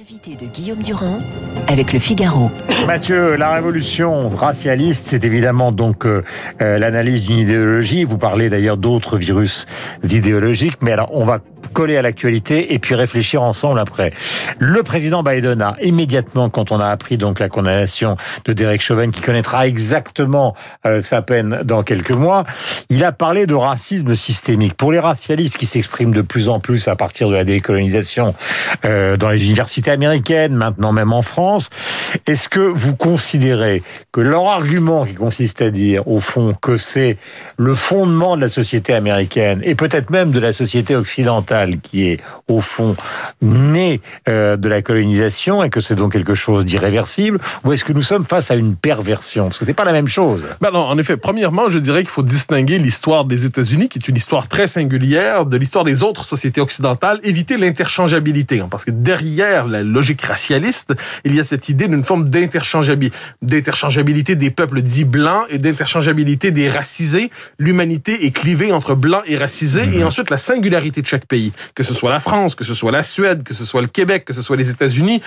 L'invité de Guillaume Durand avec le Figaro. Mathieu, la révolution racialiste, c'est évidemment donc euh, euh, l'analyse d'une idéologie. Vous parlez d'ailleurs d'autres virus idéologiques, mais alors on va coller à l'actualité et puis réfléchir ensemble après. Le président Biden a immédiatement, quand on a appris donc la condamnation de Derek Chauvin, qui connaîtra exactement euh, sa peine dans quelques mois, il a parlé de racisme systémique. Pour les racialistes qui s'expriment de plus en plus à partir de la décolonisation dans les universités américaines, maintenant même en France, est-ce que vous considérez que leur argument qui consiste à dire au fond que c'est le fondement de la société américaine et peut-être même de la société occidentale qui est au fond né euh, de la colonisation et que c'est donc quelque chose d'irréversible ou est-ce que nous sommes face à une perversion? Parce que c'est pas la même chose. Ben non, en effet, premièrement, je dirais qu'il faut distinguer l'histoire des États-Unis, qui est une histoire très singulière, de l'histoire des autres sociétés occidentales, éviter l'interchangeabilité. Hein, parce que derrière la logique racialiste, il y a cette idée d'une forme d'interchangeabilité des peuples dits blancs et d'interchangeabilité des racisés. L'humanité est clivée entre blancs et racisés, mmh. et ensuite la singularité de chaque pays que ce soit la France, que ce soit la Suède, que ce soit le Québec, que ce soit les États-Unis,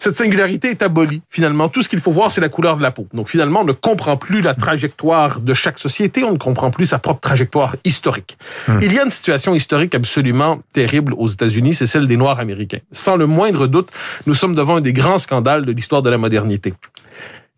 cette singularité est abolie. Finalement, tout ce qu'il faut voir, c'est la couleur de la peau. Donc finalement, on ne comprend plus la trajectoire de chaque société, on ne comprend plus sa propre trajectoire historique. Hmm. Il y a une situation historique absolument terrible aux États-Unis, c'est celle des Noirs américains. Sans le moindre doute, nous sommes devant un des grands scandales de l'histoire de la modernité.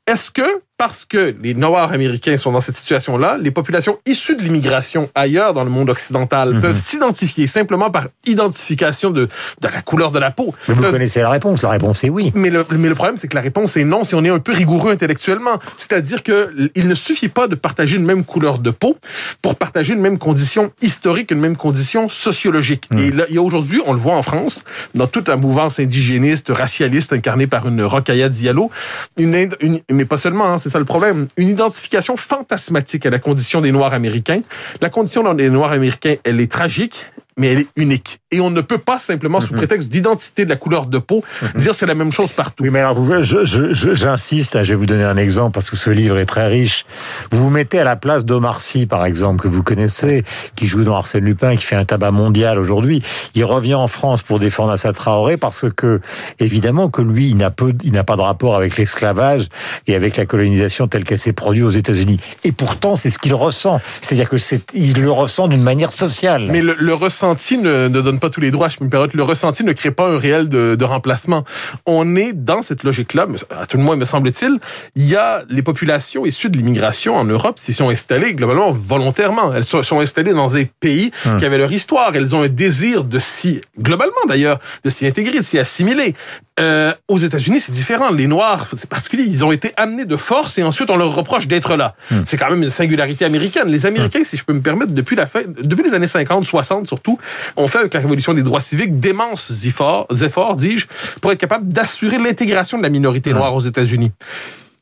Est-ce que parce que les Noirs américains sont dans cette situation-là, les populations issues de l'immigration ailleurs dans le monde occidental mhm. peuvent s'identifier simplement par identification de, de la couleur de la peau. Mais vous connaissez la réponse, la réponse est oui. Mais le, mais le problème, c'est que la réponse est non si on est un peu rigoureux intellectuellement. C'est-à-dire que il ne suffit pas de partager une même couleur de peau pour partager une même condition historique, une même condition sociologique. Mhm. Et là, il y a aujourd'hui, on le voit en France, dans toute la mouvance indigéniste, racialiste incarnée par une Rokhaya Diallo, une, une, mais pas seulement, hein, c'est ça le problème. Une identification fantasmatique à la condition des Noirs américains. La condition des Noirs américains, elle est tragique, mais elle est unique. Et on ne peut pas simplement, sous mhm. prétexte d'identité de la couleur de peau, mhm. dire c'est la même chose partout. Oui, mais alors, j'insiste, je, hein, je, vais vous donner un exemple parce que ce livre est très riche. Vous vous mettez à la place d'Omar Sy, par exemple, que vous connaissez, qui joue dans Arsène Lupin, qui fait un tabac mondial aujourd'hui. Il revient en France pour défendre Assa Traoré parce que, évidemment, que lui, il n'a pas de rapport avec l'esclavage et avec la colonisation telle qu'elle s'est produite aux États-Unis. Et pourtant, c'est ce qu'il ressent. C'est-à-dire que c'est, il le ressent d'une manière sociale. Mais le, le ressenti ne, ne, donne pas tous les droits, je me permettre. Le ressenti ne crée pas un réel de, de remplacement. On est dans cette logique-là, à tout le moins me semble-t-il. Il y a les populations issues de l'immigration en Europe s'y sont installées globalement volontairement. Elles sont, sont installées dans des pays hum. qui avaient leur histoire. Elles ont un désir de s'y, globalement d'ailleurs, de s'y intégrer, de s'y assimiler. Euh, aux États-Unis, c'est différent. Les Noirs, c'est particulier. Ils ont été amenés de force et ensuite on leur reproche d'être là. Hum. C'est quand même une singularité américaine. Les Américains, hum. si je peux me permettre, depuis la fin, depuis les années 50, 60 surtout, ont fait avec la révolution des droits civiques d'immenses efforts, efforts dis-je, pour être capable d'assurer l'intégration de la minorité hum. noire aux États-Unis.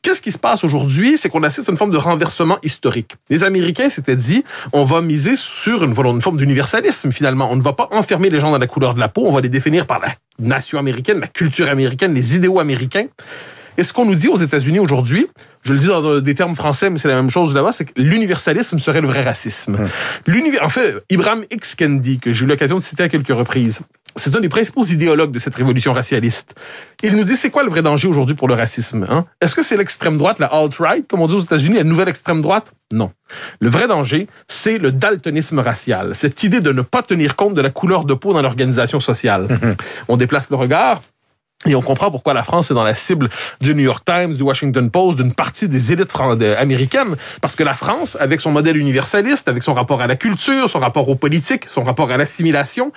Qu'est-ce qui se passe aujourd'hui? C'est qu'on assiste à une forme de renversement historique. Les Américains s'étaient dit, on va miser sur une, une forme d'universalisme finalement. On ne va pas enfermer les gens dans la couleur de la peau, on va les définir par la nation américaine, la culture américaine, les idéaux américains. Et ce qu'on nous dit aux États-Unis aujourd'hui, je le dis dans des termes français, mais c'est la même chose là-bas, c'est que l'universalisme serait le vrai racisme. Hum. En fait, Ibrahim X. Kendi, que j'ai eu l'occasion de citer à quelques reprises, c'est un des principaux idéologues de cette révolution racialiste. Il nous dit c'est quoi le vrai danger aujourd'hui pour le racisme hein? Est-ce que c'est l'extrême droite, la alt-right, comme on dit aux États-Unis, la nouvelle extrême droite? Non. Le vrai danger, c'est le daltonisme racial, cette idée de ne pas tenir compte de la couleur de peau dans l'organisation sociale. on déplace le regard, et on comprend pourquoi la France est dans la cible du New York Times, du Washington Post, d'une partie des élites américaines. Parce que la France, avec son modèle universaliste, avec son rapport à la culture, son rapport aux politiques, son rapport à l'assimilation,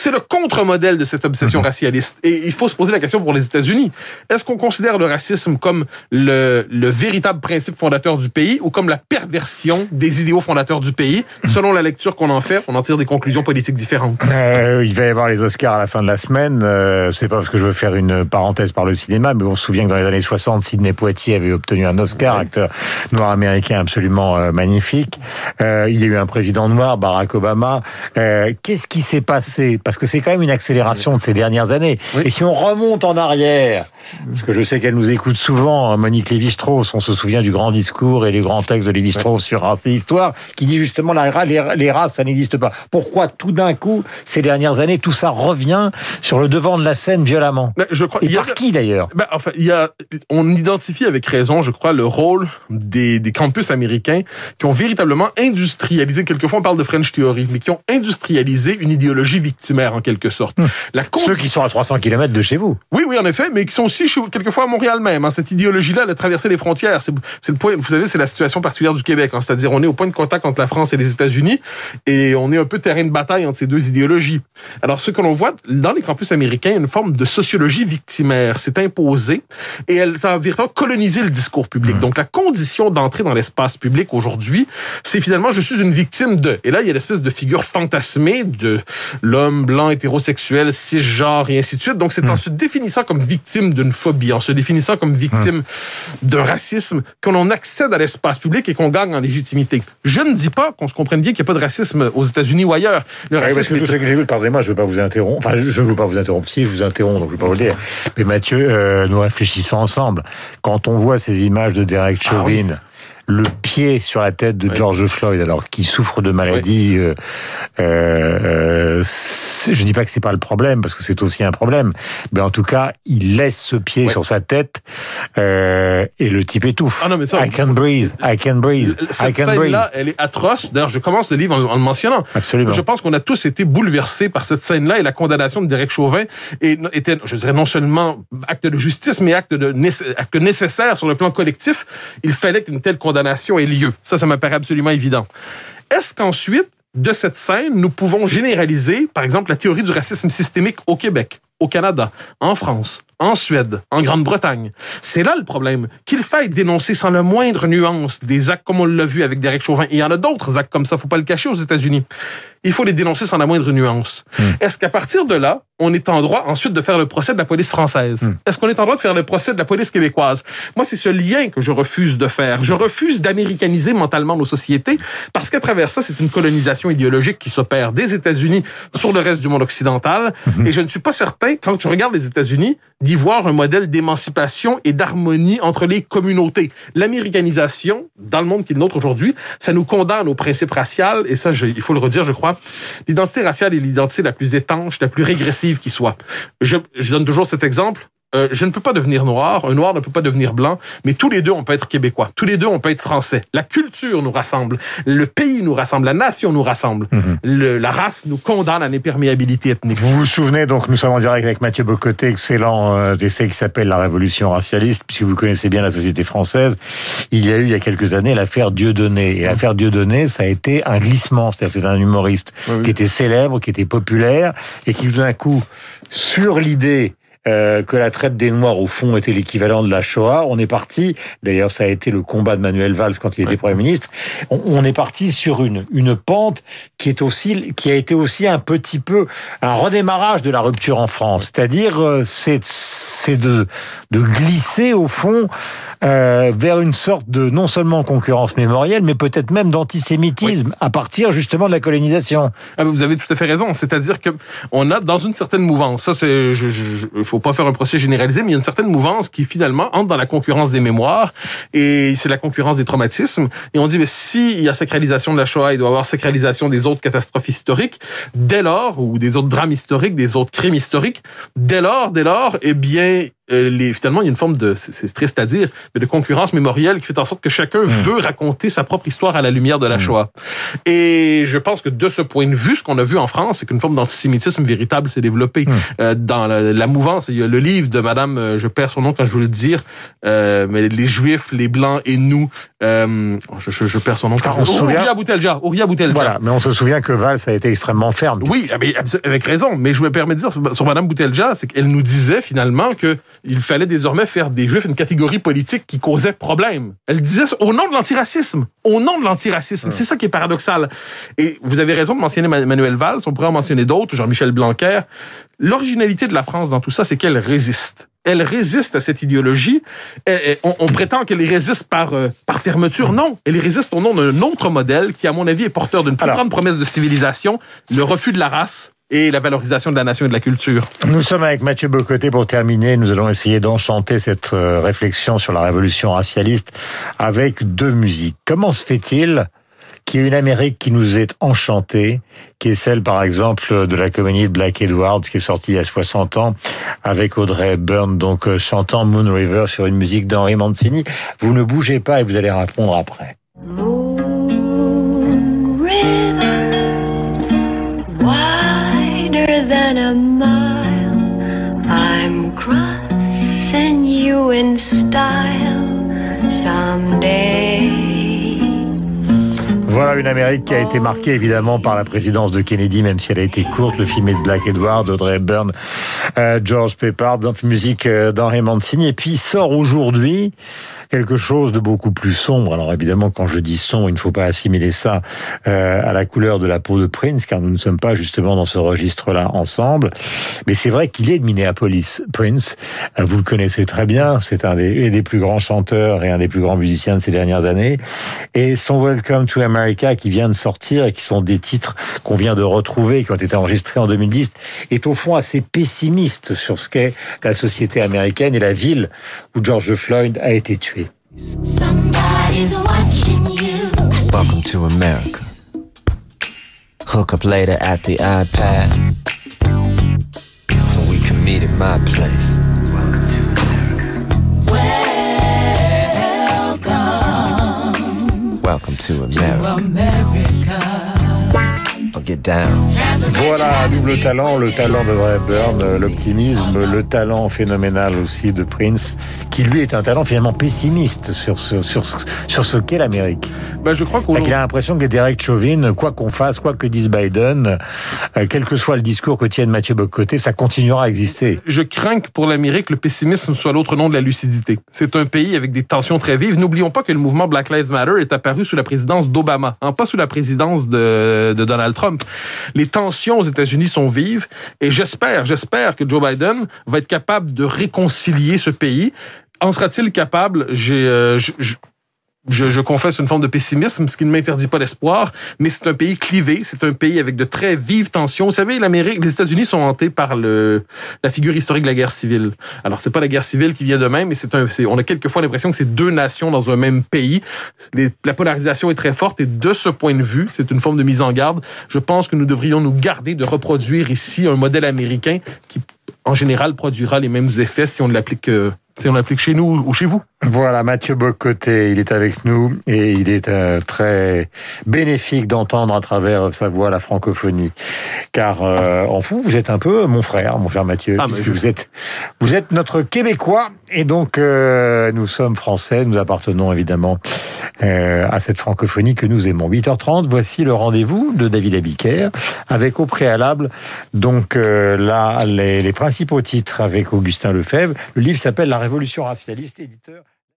c'est le contre-modèle de cette obsession mhm. racialiste. Et il faut se poser la question pour les États-Unis. Est-ce qu'on considère le racisme comme le, le, véritable principe fondateur du pays ou comme la perversion des idéaux fondateurs du pays? Selon la lecture qu'on en fait, on en tire des conclusions politiques différentes. Euh, il va y avoir les Oscars à la fin de la semaine. Euh, c'est pas parce que je veux faire une parenthèse par le cinéma, mais on se souvient que dans les années 60, Sidney Poitier avait obtenu un Oscar, acteur noir américain absolument euh, magnifique. Euh, il y a eu un président noir, Barack Obama. Qu'est-ce qui s'est passé? Parce que c'est quand même une accélération de ces dernières années. Et si on remonte en arrière, Parce que je sais qu'elle nous écoute souvent, hein, Monique Lévi-Strauss. On se souvient du grand discours et les grands textes de Lévi-Strauss sur race et histoire, qui dit justement la, les, les races, ça n'existe pas. Pourquoi tout d'un coup, ces dernières années, tout ça revient sur le devant de la scène violemment? Ben, je crois, Et il y a- par qui d'ailleurs? Ben, enfin, y a, on identifie avec raison, je crois, le rôle des, des campus américains qui ont véritablement industrialisé, quelquefois on parle de French Theory, mais qui ont industrialisé une idéologie victimaire en quelque sorte. La Hum. Ceux qui sont à 300 km de chez vous. Oui, oui, en effet, mais qui sont aussi chez- quelquefois à Montréal même. hein. Cette idéologie-là, elle a traversé les frontières. C'est le point. Vous savez, c'est la situation particulière du Québec. hein. C'est-à-dire, on est au point de contact entre la France et les États-Unis, et on est un peu terrain de bataille entre ces deux idéologies. Alors, ce que l'on voit dans les campus américains, une forme de sociologie victimaire s'est imposée, et elle ça a véritablement colonisé le discours public. Donc, la condition d'entrer dans l'espace public aujourd'hui, c'est finalement je suis une victime de. Et là, il y a l'espèce de figure fantasmée de l'homme blanc hétérosexuel cisgenre et ainsi de suite. Donc, c'est en se définissant comme victime d'une phobie, en se définissant comme victime d'un racisme, qu'on en accède à l'espace public et qu'on gagne en légitimité. Je ne dis pas qu'on se comprenne bien qu'il n'y a pas de racisme aux États-Unis ou ailleurs. Le Oui, parce racisme que est- tous ceux qui écoutent, pardonnez-moi, je ne veux pas vous interrompre. Enfin, je ne veux pas vous interrompre. Si, je vous interromps, donc je ne veux pas vous le dire. Mais Mathieu, euh, nous réfléchissons ensemble. Quand on voit ces images de Derek Ah oui. Le pied sur la tête de Oui. George Floyd, alors qu'il souffre de maladies, euh, euh, c'est- je dis pas que c'est pas le problème, parce que c'est aussi un problème. Mais en tout cas, il laisse ce pied Oui. sur sa tête euh, et le type étouffe. Ah non, mais ça, I can breathe, I can breathe, I Cette can breathe. scène-là, elle est atroce. D'ailleurs, je commence le livre en, en le mentionnant. Absolument. Je pense qu'on a tous été bouleversés par cette scène-là et la condamnation de Derek Chauvin était, je dirais, non seulement acte de justice, mais acte, de, acte nécessaire sur le plan collectif. Il fallait qu'une telle condamnation ait lieu. Ça, ça m'apparaît absolument évident. Est-ce qu'ensuite, de cette scène, nous pouvons généraliser, par exemple, la théorie du racisme systémique au Québec, au Canada, en France, en Suède, en Grande-Bretagne. C'est là le problème. Qu'il faille dénoncer sans la moindre nuance des actes comme on l'a vu avec Derek Chauvin. Et il y en a d'autres actes comme ça, faut pas le cacher aux États-Unis. Il faut les dénoncer sans la moindre nuance. Est-ce qu'à partir de là, on est en droit ensuite de faire le procès de la police française? Est-ce qu'on est en droit de faire le procès de la police québécoise? Moi, c'est ce lien que je refuse de faire. Je refuse d'américaniser mentalement nos sociétés parce qu'à travers ça, c'est une colonisation idéologique qui s'opère des États-Unis sur le reste du monde occidental. Et je ne suis pas certain, quand je regarde les États-Unis, d'y voir un modèle d'émancipation et d'harmonie entre les communautés. L'américanisation, dans le monde qui est le nôtre aujourd'hui, ça nous condamne aux principes raciaux, et ça, il faut le redire, je crois, l'identité raciale est l'identité la plus étanche, la plus régressive qui soit. Je donne toujours cet exemple. Euh, je ne peux pas devenir noir, un noir ne peut pas devenir blanc, mais tous les deux, on peut être québécois. Tous les deux, on peut être français. La culture nous rassemble, le pays nous rassemble, la nation nous rassemble. Le- la race nous condamne à l'imperméabilité ethnique. Vous vous souvenez, donc nous sommes en direct avec Mathieu Bocoté, excellent euh, essai qui s'appelle La Révolution racialiste, puisque vous connaissez bien la société française. Il y a eu il y a quelques années l'affaire Dieudonné. Et l'affaire Dieudonné, ça a été un glissement. C'est-à-dire c'est un humoriste Oui, oui. qui était célèbre, qui était populaire, et qui d'un coup, sur l'idée euh, que la traite des Noirs, au fond, était l'équivalent de la Shoah. On est parti, d'ailleurs ça a été le combat de Manuel Valls quand il était Premier ministre, on, on est parti sur une, une pente qui, est aussi, qui a été aussi un petit peu un redémarrage de la rupture en France. C'est-à-dire, euh, c'est de, de glisser, au fond, euh, vers une sorte de non seulement concurrence mémorielle, mais peut-être même d'antisémitisme, à partir justement de la colonisation. Ah, vous avez tout à fait raison. C'est-à-dire que on a dans une certaine mouvance. Ça, c'est, il faut pas faire un procès généralisé, mais il y a une certaine mouvance qui finalement entre dans la concurrence des mémoires et c'est la concurrence des traumatismes. Et on dit, mais si il y a sacralisation de la Shoah, il doit y avoir sacralisation des autres catastrophes historiques. Dès lors, ou des autres drames historiques, des autres crimes historiques. Dès lors, dès lors, eh bien, les, finalement, il y a une forme de, c'est triste à dire, mais de concurrence mémorielle qui fait en sorte que chacun veut raconter sa propre histoire à la lumière de la Shoah. Et je pense que de ce point de vue, ce qu'on a vu en France, c'est qu'une forme d'antisémitisme véritable s'est développée euh, dans la, la mouvance. Il y a le livre de Madame, euh, je perds son nom quand je veux le dire, euh, mais les Juifs, les Blancs et nous. Euh, je, je, je perds son nom. Quand Ah, je on se souvient- Ouria Boutelja. Ouria Boutelja. Voilà, mais on se souvient que Valls a été extrêmement ferme. Oui, ah, abso- avec raison. Mais je me permets de dire sur Madame Boutelja, c'est qu'elle nous disait finalement que il fallait désormais faire des Juifs une catégorie politique qui causait problème. Elle disait au nom de l'antiracisme. Au nom de l'antiracisme. C'est ça qui est paradoxal. Et vous avez raison de mentionner Ma- Manuel Valls. On pourrait en mentionner d'autres, Jean-Michel Blanquer. L'originalité de la France dans tout ça, c'est qu'elle résiste. Elle résiste à cette idéologie. Elle- on, on prétend qu'elle y résiste par, euh, par fermeture. Non, elle y résiste au nom d'un autre modèle qui, à mon avis, est porteur d'une plus Alors- grande promesse de civilisation, le refus de la race et la valorisation de la nation et de la culture. Nous sommes avec Mathieu Bocoté pour terminer. Nous allons essayer d'enchanter cette euh, réflexion sur la révolution racialiste avec deux musiques. Comment se fait-il qu'il y ait une Amérique qui nous est enchantée, qui est celle, par exemple, de la comédie de Black Edwards, qui est sortie il y a 60 ans, avec Audrey Byrne, donc euh, chantant Moon River sur une musique d'Henri Mancini. Vous ne bougez pas et vous allez répondre après. Voilà une Amérique qui a été marquée évidemment par la présidence de Kennedy, même si elle a été courte. Le film est de Black Edward, Audrey Hepburn, euh, George Peppard, musique euh, d'Henri Mancini. Et puis il sort aujourd'hui quelque chose de beaucoup plus sombre. Alors évidemment, quand je dis sombre, il ne faut pas assimiler ça euh, à la couleur de la peau de Prince, car nous ne sommes pas justement dans ce registre-là ensemble. Mais c'est vrai qu'il est de Minneapolis, Prince. Euh, vous le connaissez très bien. C'est un des, des plus grands chanteurs et un des plus grands musiciens de ces dernières années. Et son Welcome to America qui vient de sortir et qui sont des titres qu'on vient de retrouver, qui ont été enregistrés en 2010, est au fond assez pessimiste sur ce qu'est la société américaine et la ville où George Floyd a été tué. Somebody's watching you. Welcome to America. Hook up later at the iPad. And we can meet at my place. Welcome. Welcome to America. To America. Voilà, double talent, le talent de Ray Burn, l'optimisme, le talent phénoménal aussi de Prince, qui lui est un talent finalement pessimiste sur ce, sur, sur ce qu'est l'Amérique. Ben, je crois qu'on... Il a l'impression que Derek Chauvin, quoi qu'on fasse, quoi que dise Biden, euh, quel que soit le discours que tienne Mathieu Bocoté, ça continuera à exister. Je crains que pour l'Amérique, le pessimisme soit l'autre nom de la lucidité. C'est un pays avec des tensions très vives. N'oublions pas que le mouvement Black Lives Matter est apparu sous la présidence d'Obama, hein, pas sous la présidence de, de Donald Trump. Les tensions aux États-Unis sont vives et j'espère, j'espère que Joe Biden va être capable de réconcilier ce pays. En sera-t-il capable? J'ai, euh, je, je, confesse une forme de pessimisme, ce qui ne m'interdit pas l'espoir, mais c'est un pays clivé, c'est un pays avec de très vives tensions. Vous savez, l'Amérique, les États-Unis sont hantés par le, la figure historique de la guerre civile. Alors, c'est pas la guerre civile qui vient de même, mais c'est un, on a quelquefois l'impression que c'est deux nations dans un même pays. Les, la polarisation est très forte et de ce point de vue, c'est une forme de mise en garde. Je pense que nous devrions nous garder de reproduire ici un modèle américain qui, en général, produira les mêmes effets si on l'applique euh, si on l'applique chez nous ou chez vous. Voilà, Mathieu Bocoté, il est avec nous et il est euh, très bénéfique d'entendre à travers sa voix la francophonie. Car euh, en fou, vous êtes un peu mon frère, mon frère Mathieu, ah, puisque vous êtes vous êtes notre Québécois et donc euh, nous sommes français, nous appartenons évidemment à cette francophonie que nous aimons. 8h30, voici le rendez-vous de David Abiker avec au préalable donc là les, les principaux titres avec Augustin Lefebvre. Le livre s'appelle La Révolution racialiste, éditeur